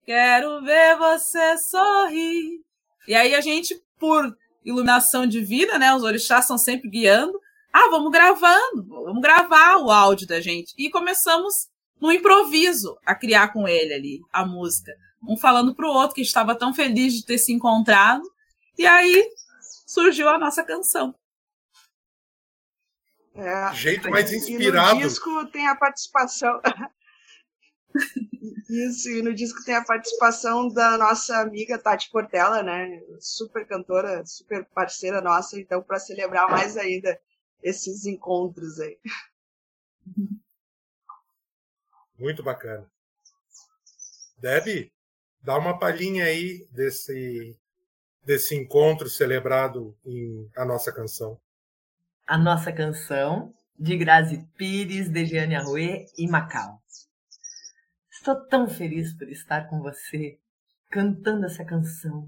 quero ver você sorrir. E aí a gente, por iluminação divina, né? Os orixás estão sempre guiando. Ah, vamos gravando, vamos gravar o áudio da gente. E começamos no improviso a criar com ele ali a música. Um falando para o outro que estava tão feliz de ter se encontrado. E aí surgiu a nossa canção. É, Jeito mais inspirado. E no disco tem a participação. Isso, e no disco tem a participação da nossa amiga Tati Portela, né? Super cantora, super parceira nossa, então, para celebrar mais ainda esses encontros aí. Muito bacana. Deb, dá uma palhinha aí desse, desse encontro celebrado em A Nossa Canção a nossa canção de Grazi Pires, Dejiane Arruê e Macau. Estou tão feliz por estar com você, cantando essa canção.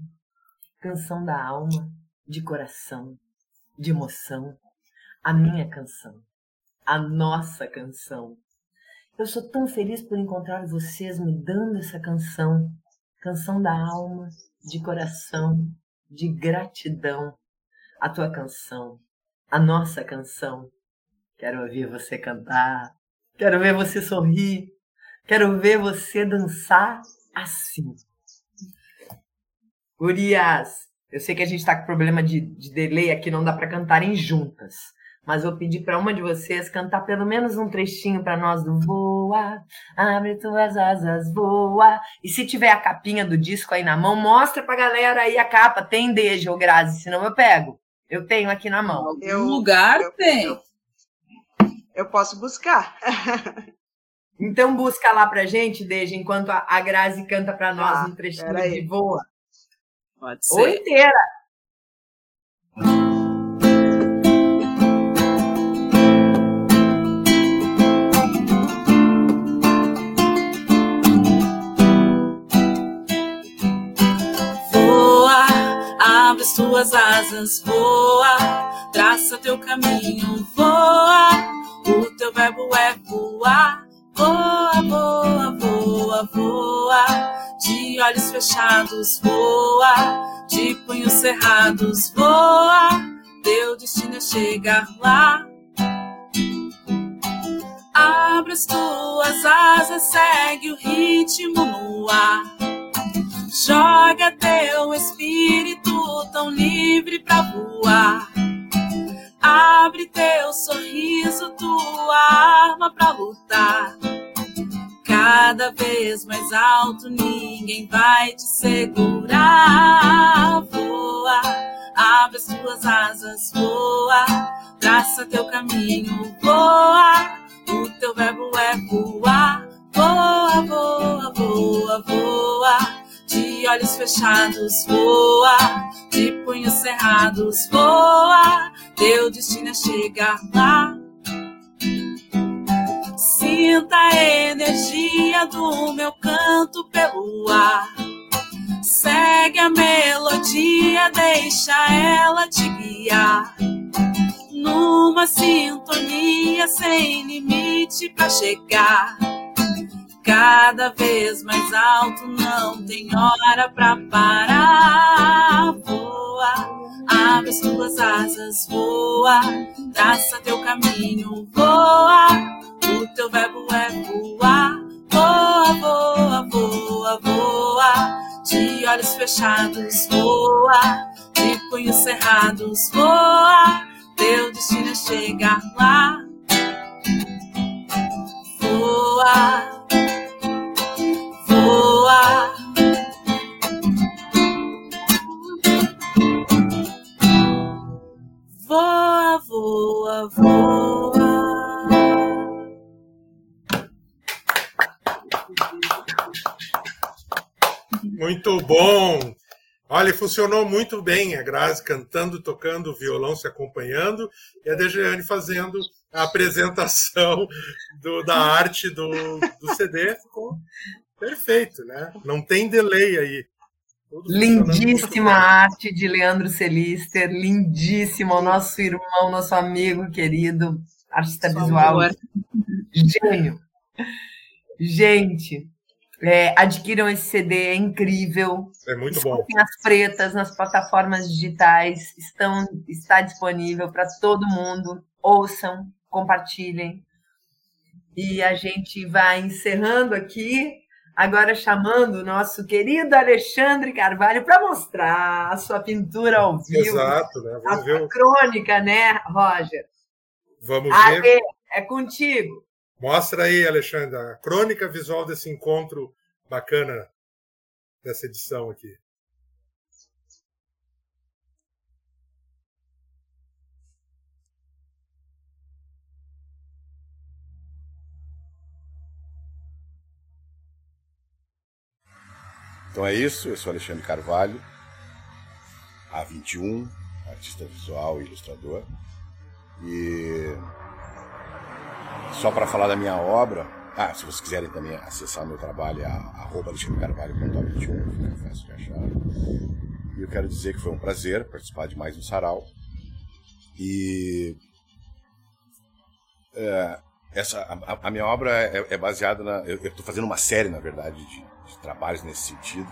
Canção da alma, de coração, de emoção. A minha canção, a nossa canção. Eu sou tão feliz por encontrar vocês me dando essa canção. Canção da alma, de coração, de gratidão. A tua canção, a nossa canção. Quero ouvir você cantar, quero ver você sorrir, quero ver você dançar assim, Gurias, eu sei que a gente tá com problema de, de delay aqui, não dá para cantarem juntas. Mas vou pedir para uma de vocês cantar pelo menos um trechinho para nós do Voa, abre tuas asas, voa. E se tiver a capinha do disco aí na mão, mostra pra galera aí a capa. Tem Deja ou Grazi, senão eu pego. Eu tenho aqui na mão. Algum eu, lugar eu, tem. Eu, eu posso buscar. então busca lá pra gente, Deja, enquanto a, a Grazi canta para nós ah, um trechinho de Voa. Pode ser. Ou inteira. As tuas asas, voa, traça teu caminho, voa. O teu verbo é voar, voa, voa, voa, voa. De olhos fechados, voa, de punhos cerrados, voa. Teu destino é chegar lá. Abre as tuas asas, segue o ritmo no ar Joga teu espírito tão livre pra voar. Abre teu sorriso, tua arma pra lutar. Cada vez mais alto, ninguém vai te segurar. Voa, abre as tuas asas, voa. Traça teu caminho, voa. O teu verbo é voar. Voa, voa, voa, voa olhos fechados, voa, de punhos cerrados, voa, teu destino é chegar lá. Sinta a energia do meu canto pelo ar. Segue a melodia, deixa ela te guiar. Numa sintonia sem limite pra chegar cada vez mais alto, não tem hora pra parar. Voa, abre as tuas asas, voa, traça teu caminho, voa. O teu verbo é voar, voa, voa, voa, voa. De olhos fechados, voa, de punhos cerrados, voa. Teu destino é chegar lá. Bom! Olha, funcionou muito bem a Grazi cantando, tocando violão, se acompanhando, e a Dejeane fazendo a apresentação do, da arte do, do CD. Ficou Perfeito, né? Não tem delay aí. Lindíssima arte de Leandro Celister, lindíssimo, o nosso irmão, nosso amigo querido, artista Só visual, amor. gênio. Gente, é, adquiram esse CD, é incrível. É muito bom. As pretas nas plataformas digitais estão está disponível para todo mundo. Ouçam, compartilhem. E a gente vai encerrando aqui Agora chamando o nosso querido Alexandre Carvalho para mostrar a sua pintura ao vivo. Exato, né? Vamos a ver. Crônica, né, Roger? Vamos ver. É contigo. Mostra aí, Alexandre, a crônica visual desse encontro bacana dessa edição aqui. Então é isso, eu sou Alexandre Carvalho, A21, artista visual e ilustrador. E só para falar da minha obra, ah, se vocês quiserem também acessar meu trabalho, é arroba alexandrecarvalho.21, fica fácil de achar. E eu quero dizer que foi um prazer participar de mais um sarau. E é, essa, a, a, minha obra é, é baseada na. Eu estou fazendo uma série, na verdade, de, de trabalhos nesse sentido,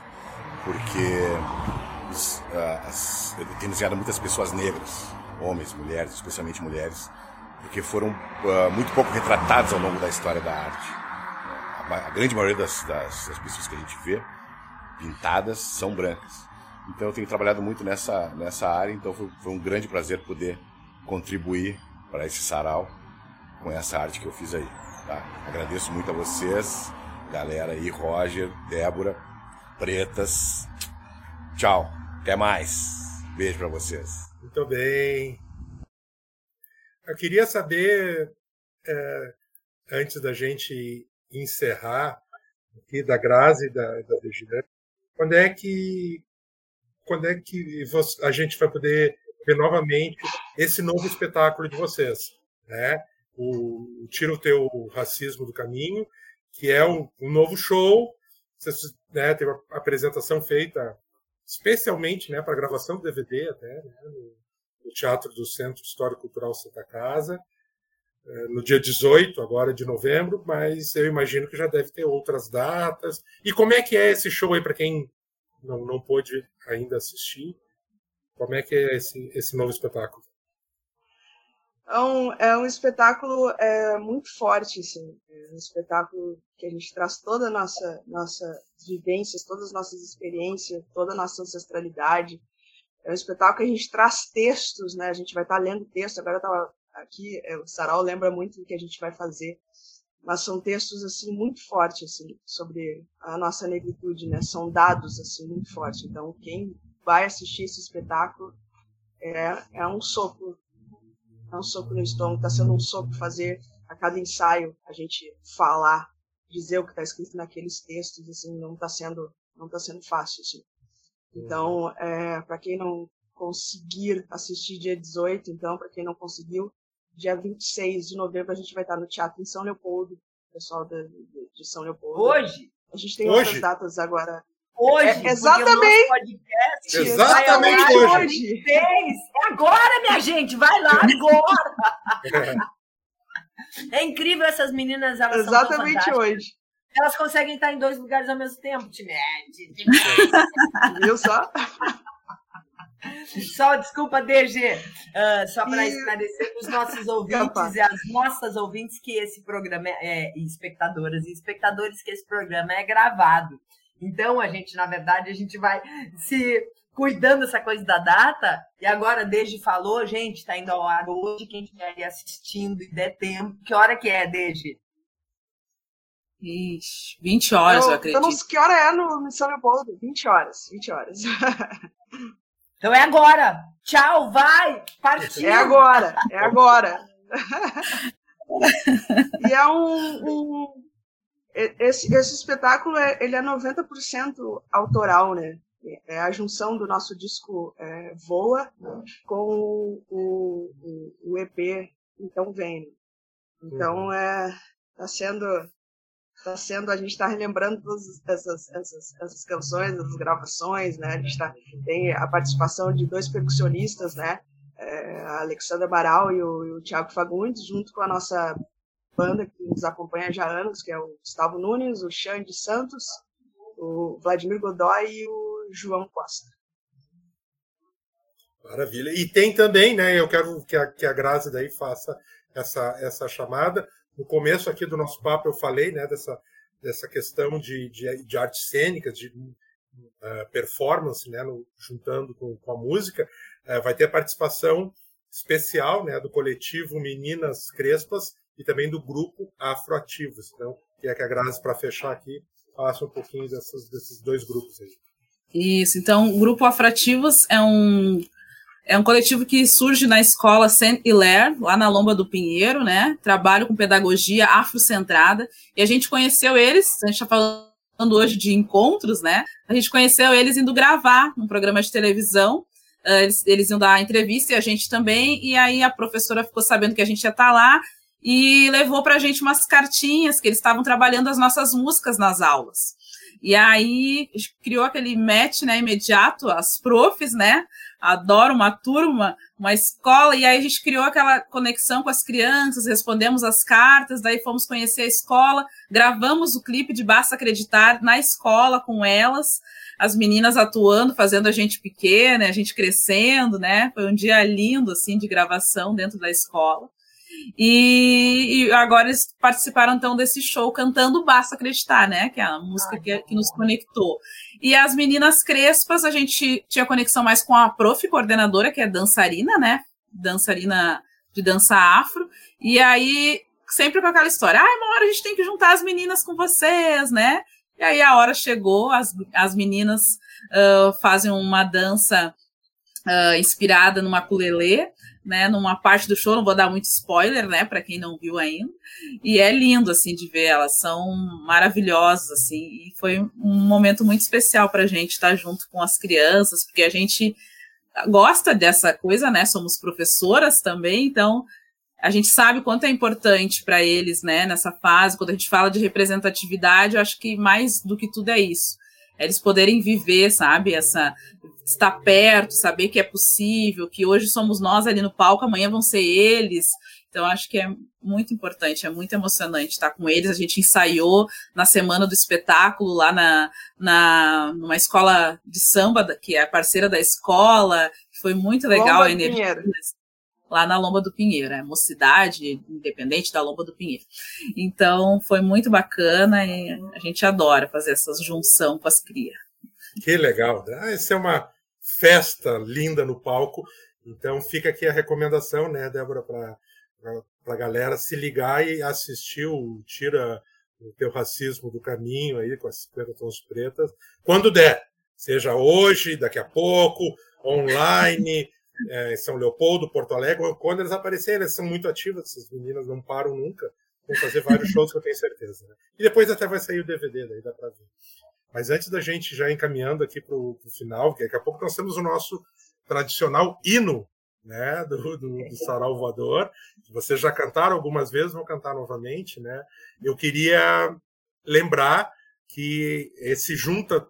porque os, as, eu tenho desenhado muitas pessoas negras, homens, mulheres, especialmente mulheres, porque foram uh, muito pouco retratadas ao longo da história da arte. A, a grande maioria das, das, das, pessoas que a gente vê pintadas são brancas. Então eu tenho trabalhado muito nessa, nessa área, então foi, foi um grande prazer poder contribuir para esse sarau com essa arte que eu fiz aí. Tá? Agradeço muito a vocês, galera aí, Roger, Débora, Pretas. Tchau, até mais. Beijo para vocês. Muito bem. Eu queria saber, é, antes da gente encerrar aqui da Grazi da, da quando é que quando é que a gente vai poder ver novamente esse novo espetáculo de vocês, né? O, Tira o Teu Racismo do Caminho, que é um, um novo show, vocês, né, teve a apresentação feita especialmente né, para gravação do DVD até, né, no, no Teatro do Centro Histórico Cultural Santa Casa, é, no dia 18 agora de novembro, mas eu imagino que já deve ter outras datas. E como é que é esse show aí para quem não, não pôde ainda assistir? Como é que é esse, esse novo espetáculo? É um, é um espetáculo é, muito forte, assim. É um espetáculo que a gente traz toda a nossa, nossa vivências, todas as nossas experiências, toda a nossa ancestralidade. É um espetáculo que a gente traz textos, né? A gente vai estar lendo texto. Agora estava aqui, é, o Sarau lembra muito do que a gente vai fazer mas são textos assim muito fortes assim sobre a nossa negritude, né? São dados assim muito fortes. Então quem vai assistir esse espetáculo é, é um soco, é um soco no estômago. Está sendo um soco fazer a cada ensaio a gente falar, dizer o que está escrito naqueles textos. Assim não está sendo não está sendo fácil assim. Então é, para quem não conseguir assistir dia 18, então para quem não conseguiu dia 26 de novembro a gente vai estar no Teatro em São Leopoldo, pessoal de, de São Leopoldo. Hoje? A gente tem hoje? outras datas agora. Hoje, é, exatamente. Podcast exatamente hoje. É agora, minha gente, vai lá agora. é incrível essas meninas, elas Exatamente hoje. Elas conseguem estar em dois lugares ao mesmo tempo, time. Viu só? Só, desculpa, DG, uh, ah, só para esclarecer para os nossos ouvintes e as nossas ouvintes que esse programa é, e espectadoras e espectadores que esse programa é gravado. Então, a gente, na verdade, a gente vai se cuidando dessa coisa da data, e agora desde falou, gente, está indo ao ar hoje, quem estiver assistindo e der tempo, que hora que é, desde Ixi, 20 horas, eu, eu acredito. Que hora é no São Leopoldo, 20 horas, 20 horas. Então é agora. Tchau, vai, partiu. É agora, é agora. e é um, um esse, esse, espetáculo é, ele é 90% autoral, né? É a junção do nosso disco é, Voa com o, o, o, EP Então Vem. Então, é, tá sendo está sendo, a gente está relembrando todas essas, essas, essas canções, essas gravações, né? A gente tá, tem a participação de dois percussionistas, né? É, a Alexandra Baral e o, e o Thiago Fagundes, junto com a nossa banda que nos acompanha já há anos, que é o Gustavo Nunes, o Xande Santos, o Vladimir Godoy e o João Costa. Maravilha. E tem também, né? Eu quero que a, que a Grazi daí faça essa, essa chamada no começo aqui do nosso papo eu falei né, dessa, dessa questão de, de, de artes cênicas, de uh, performance, né, no, juntando com, com, a música. Uh, vai ter participação especial né, do coletivo Meninas Crespas e também do grupo Afroativos. Então, que é que a Grazi, para fechar aqui, faça um pouquinho dessas, desses dois grupos aí. Isso, então o Grupo Afrativos é um é um coletivo que surge na escola Saint Hilaire, lá na Lomba do Pinheiro, né? Trabalho com pedagogia afrocentrada. E a gente conheceu eles, a gente está falando hoje de encontros, né? A gente conheceu eles indo gravar um programa de televisão. Uh, eles, eles iam dar entrevista e a gente também. E aí a professora ficou sabendo que a gente ia estar tá lá e levou para a gente umas cartinhas que eles estavam trabalhando as nossas músicas nas aulas. E aí criou aquele match, né, imediato, as profs, né, adoro uma turma, uma escola, e aí a gente criou aquela conexão com as crianças, respondemos as cartas, daí fomos conhecer a escola, gravamos o clipe de Basta Acreditar na escola com elas, as meninas atuando, fazendo a gente pequena, a gente crescendo, né? Foi um dia lindo, assim, de gravação dentro da escola. E, e, agora eles participaram então desse show cantando Basta Acreditar, né? Que é a música que, que, nos conectou. E as meninas crespas, a gente tinha conexão mais com a prof coordenadora, que é dançarina, né? Dançarina de dança afro. E aí, sempre com aquela história: ah, uma hora a gente tem que juntar as meninas com vocês, né? E aí a hora chegou, as, as meninas uh, fazem uma dança uh, inspirada no maculelê, né, numa parte do show, não vou dar muito spoiler, né, para quem não viu ainda. E é lindo assim de ver, elas são maravilhosas assim, e foi um momento muito especial para a gente estar junto com as crianças, porque a gente gosta dessa coisa, né? Somos professoras também, então a gente sabe quanto é importante para eles, né, nessa fase, quando a gente fala de representatividade, eu acho que mais do que tudo é isso. Eles poderem viver, sabe, essa estar perto, saber que é possível, que hoje somos nós ali no palco, amanhã vão ser eles. Então, acho que é muito importante, é muito emocionante estar com eles. A gente ensaiou na semana do espetáculo lá na, na numa escola de samba, que é a parceira da escola. Foi muito legal Lomba a energia. Lá na Lomba do Pinheiro, é mocidade independente da Lomba do Pinheiro. Então, foi muito bacana e a gente adora fazer essa junção com as crias. Que legal. Ah, essa é uma festa linda no palco. Então fica aqui a recomendação, né, Débora, para a galera se ligar e assistir o Tira o Teu Racismo do Caminho aí com as 50 tons pretas, quando der. Seja hoje, daqui a pouco, online, é, em São Leopoldo, Porto Alegre, quando eles aparecerem, eles são muito ativas, essas meninas não param nunca. Vão fazer vários shows que eu tenho certeza. Né? E depois até vai sair o DVD, daí dá para ver. Mas antes da gente já encaminhando aqui para o final, que daqui a pouco nós temos o nosso tradicional hino né, do, do, do Sarau Voador, vocês já cantaram algumas vezes, vão cantar novamente. Né? Eu queria lembrar que esse junta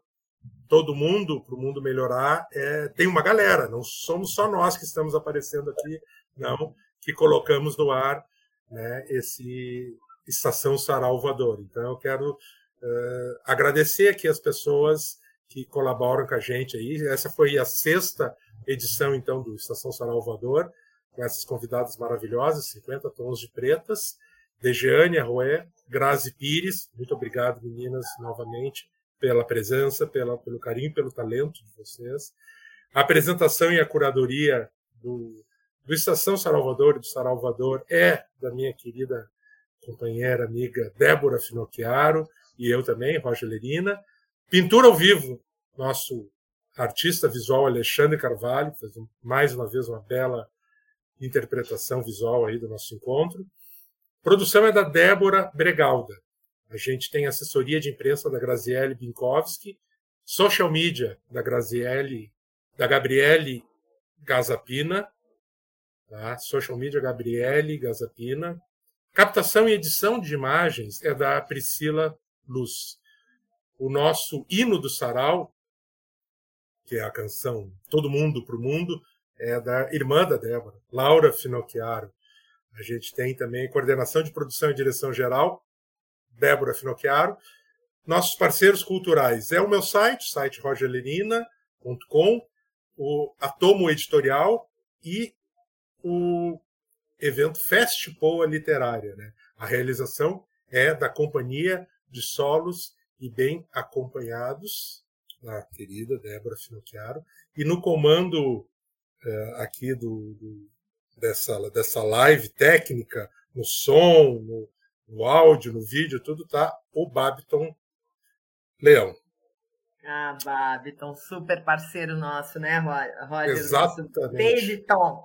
todo mundo para o mundo melhorar é, tem uma galera, não somos só nós que estamos aparecendo aqui, não, que colocamos no ar né, esse Estação Sarau Voador. Então eu quero Uh, agradecer aqui as pessoas que colaboram com a gente aí. Essa foi a sexta edição, então, do Estação Salvador, com essas convidadas maravilhosas, 50 tons de pretas. Dejeane Arroé, Grazi Pires, muito obrigado, meninas, novamente, pela presença, pela, pelo carinho, pelo talento de vocês. A apresentação e a curadoria do, do Estação Salvador e do Salvador é da minha querida companheira, amiga Débora Finocchiaro, e eu também, Roger Lerina. Pintura ao vivo, nosso artista visual Alexandre Carvalho, fez mais uma vez uma bela interpretação visual aí do nosso encontro. Produção é da Débora Bregalda. A gente tem assessoria de imprensa da Graziele Binkowski, social media da Graziele, da Gabriele Gazapina, tá? social media Gabriele Gazapina. Captação e edição de imagens é da Priscila luz. O nosso hino do sarau, que é a canção Todo Mundo para o Mundo, é da irmã da Débora, Laura Finocchiaro. A gente tem também coordenação de produção e direção geral, Débora Finocchiaro. Nossos parceiros culturais é o meu site, site rogerlerina.com, o Atomo Editorial e o evento Festipoa Literária. Né? A realização é da Companhia de solos e bem acompanhados, a querida Débora Finocchiaro, e no comando uh, aqui do, do, dessa, dessa live técnica, no som, no, no áudio, no vídeo, tudo tá o Babiton Leão. Ah, Babiton, super parceiro nosso, né, Roger? Exatamente. Babyton.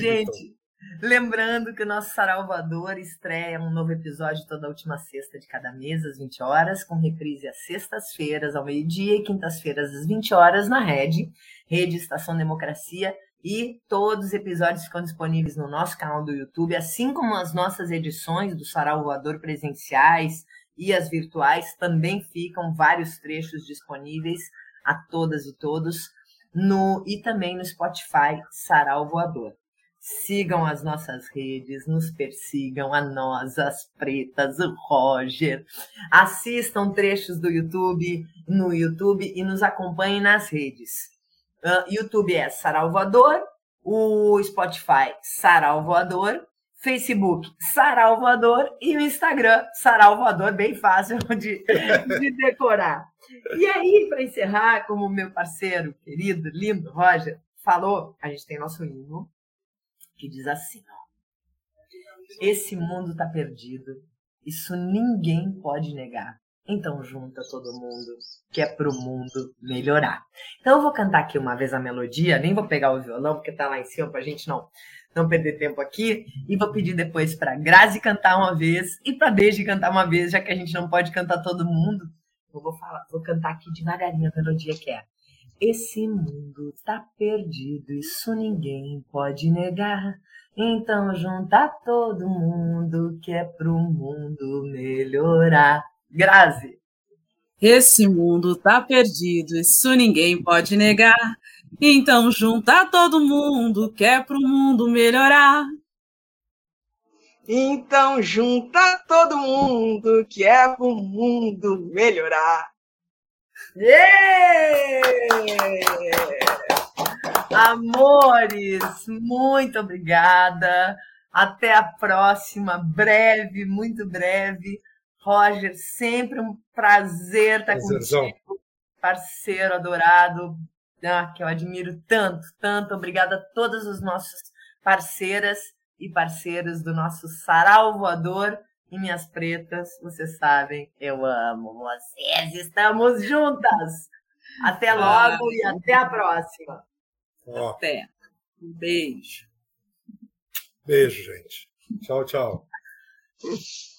Gente, Lembrando que o nosso Saralvador estreia um novo episódio toda última sexta de cada mês, às 20 horas, com reprise às sextas-feiras, ao meio-dia e quintas-feiras, às 20 horas, na Rede, Rede Estação Democracia. E todos os episódios ficam disponíveis no nosso canal do YouTube, assim como as nossas edições do Sarau Voador presenciais e as virtuais também ficam vários trechos disponíveis a todas e todos no e também no Spotify Sarau Voador. Sigam as nossas redes, nos persigam, a nós, as pretas, o Roger. Assistam trechos do YouTube no YouTube e nos acompanhem nas redes. Uh, YouTube é Saralvoador, o Spotify Saralvoador, Facebook Sarau Voador e o Instagram Sarau Voador, bem fácil de, de decorar. E aí, para encerrar, como meu parceiro querido, lindo, Roger, falou, a gente tem nosso hino que diz assim: ó, Esse mundo está perdido, isso ninguém pode negar. Então junta todo mundo, que é pro mundo melhorar. Então eu vou cantar aqui uma vez a melodia, nem vou pegar o violão porque tá lá em cima pra gente não não perder tempo aqui, e vou pedir depois para Grazi cantar uma vez e para Deji cantar uma vez, já que a gente não pode cantar todo mundo. Eu vou falar, vou cantar aqui devagarinho a melodia que é. Esse mundo tá perdido, isso ninguém pode negar. Então junta todo mundo que é pro mundo melhorar. Grazi. Esse mundo tá perdido, isso ninguém pode negar. Então junta todo mundo que é pro mundo melhorar. Então junta todo mundo que é pro mundo melhorar. Yeah! Amores, muito obrigada. Até a próxima, breve, muito breve. Roger, sempre um prazer estar Prazerzão. contigo, parceiro adorado, ah, que eu admiro tanto, tanto. Obrigada a todas as nossas parceiras e parceiros do nosso Sarau Voador e minhas pretas. Vocês sabem, eu amo vocês. Estamos juntas. Até ah, logo ah, e até a próxima. Ó. Até. Um beijo. Beijo, gente. Tchau, tchau.